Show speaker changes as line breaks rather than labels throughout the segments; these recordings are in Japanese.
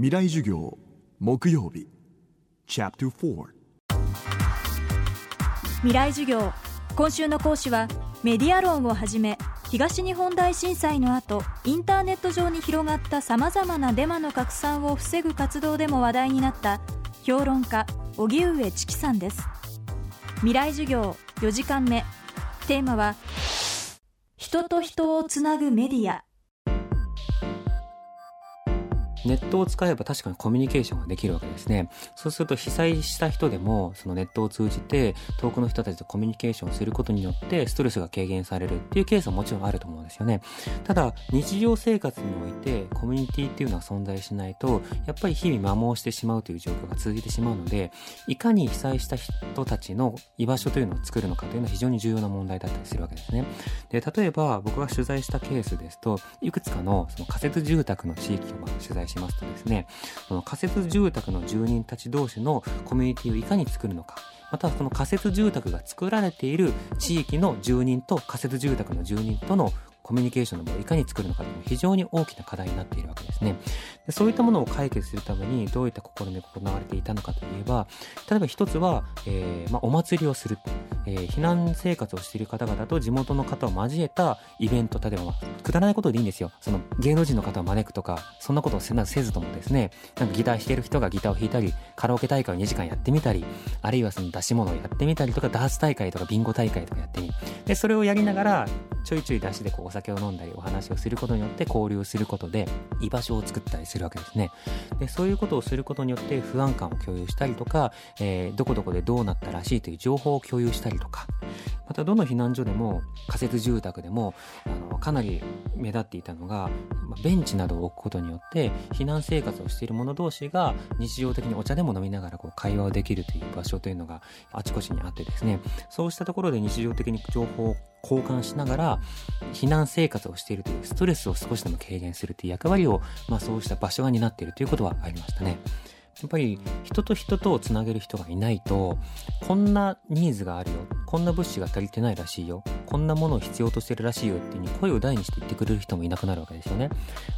未来授業木曜日。
未来授業今週の講師はメディア論をはじめ東日本大震災の後インターネット上に広がったさまざまなデマの拡散を防ぐ活動でも話題になった評論家荻上チキさんです。未来授業4時間目。テーマは人と人をつなぐメディア。
ネットを使えば確かにコミュニケーションができるわけですね。そうすると被災した人でも、そのネットを通じて遠くの人たちとコミュニケーションすることによってストレスが軽減されるっていうケースはもちろんあると思うですよね。ただ、日常生活においてコミュニティっていうのは存在しないと、やっぱり日々摩耗してしまうという状況が続いてしまうので、いかに被災した人たちの居場所というのを作るのかというのは非常に重要な問題だったりするわけですね。で、例えば僕が取材したケースですと、いくつかのその仮設住宅の地域をま取材しますとですね、その仮設住宅の住人たち同士のコミュニティをいかに作るのか、またはその仮設住宅が作られている地域の住人と仮設住宅の住人とのコミュニケーションの場をいかに作るのかというのは非常に大きな課題になっているわけですね。でそういったものを解決するためにどういった試みが行われていたのかといえば、例えば一つは、えー、まあ、お祭りをする。えー、避難生活をしている方々と地元の方を交えたイベント、例えば、くだらないことでいいんですよ。その芸能人の方を招くとか、そんなことをせずともですね、なんかギター弾ける人がギターを弾いたり、カラオケ大会を2時間やってみたり、あるいはその出し物をやってみたりとか、ダーツ大会とかビンゴ大会とかやってみ。で、それをやりながら、ちょいちょい出しでこうお酒を飲んだりお話をすることによって交流することで居場所を作ったりするわけですね。で、そういうことをすることによって不安感を共有したりとか、えー、どこどこでどうなったらしいという情報を共有したりとか、またどの避難所でも仮設住宅でもあのかなり目立っていたのが、ベンチなどを置くことによって避難生活をしている者同士が日常的にお茶でも飲みながらこう会話をできるという場所というのがあちこちにあってですねそうしたところで日常的に情報を交換しながら避難生活をしているというストレスを少しでも軽減するという役割を、まあ、そうした場所が担っているということはありましたね。やっぱり人と人とをつなげる人がいないとこんなニーズがあるよこんな物資が足りてないらしいよこんなものを必要としてるらしいよっていううに声を大にして言ってくれる人もいなくなるわけですよね。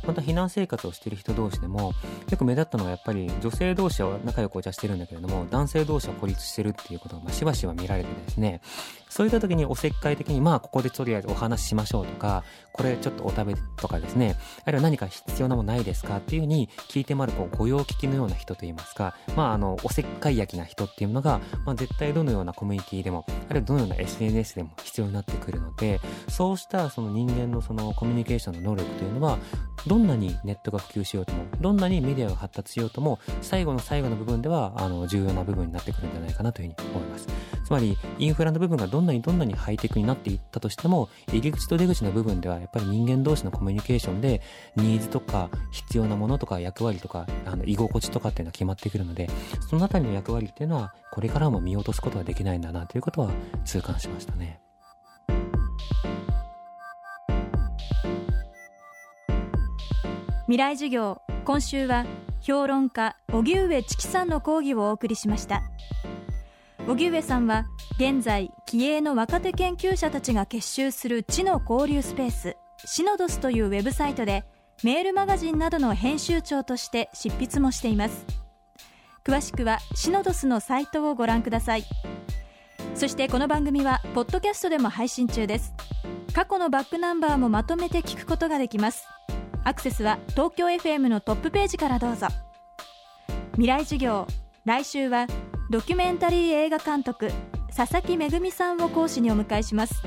また避難生活をしてる人同士でもよく目立ったのがやっぱり女性同士は仲良くお茶してるんだけれども男性同士は孤立してるっていうことがましばしば見られてですね。そういった時におせっかい的にまあここでとりあえずお話ししましょうとかこれちょっとお食べとかですね。あるいは何か必要なものないですかっていうふうに聞いてもらうこう御用聞きのような人といいますか。まああ、の、おせっかい焼きな人っていうのが、まあ、絶対どのようなコミュニティでも、あるいはどのような SNS でも必要になってくるので、そうしたその人間のそのコミュニケーションの能力というのは、どんなにネットが普及しようとも、どんなにメディアが発達しようとも、最後の最後の部分では、あの、重要な部分になってくるんじゃないかなというふうに思います。つまり、インフラの部分がどんなにどんなにハイテクになっていったとしても、入り口と出口の部分では、やっぱり人間同士のコミュニケーションで、ニーズとか、必要なものとか、役割とか、あの、居心地とかっていうのは決まってくるので、そのあたりの役割っていうのは、これからも見落とすことはできないんだな、ということは痛感しましたね。
未来授業。今週は評論家荻上チキさんの講義をお送りしました。荻上さんは現在気鋭の若手研究者たちが結集する知の交流スペースシノドスというウェブサイトでメールマガジンなどの編集長として執筆もしています。詳しくはシノドスのサイトをご覧ください。そしてこの番組はポッドキャストでも配信中です。過去のバックナンバーもまとめて聞くことができます。アクセスは東京 FM のトップページからどうぞ。未来授業来週はドキュメンタリー映画監督佐々木めぐみさんを講師にお迎えします。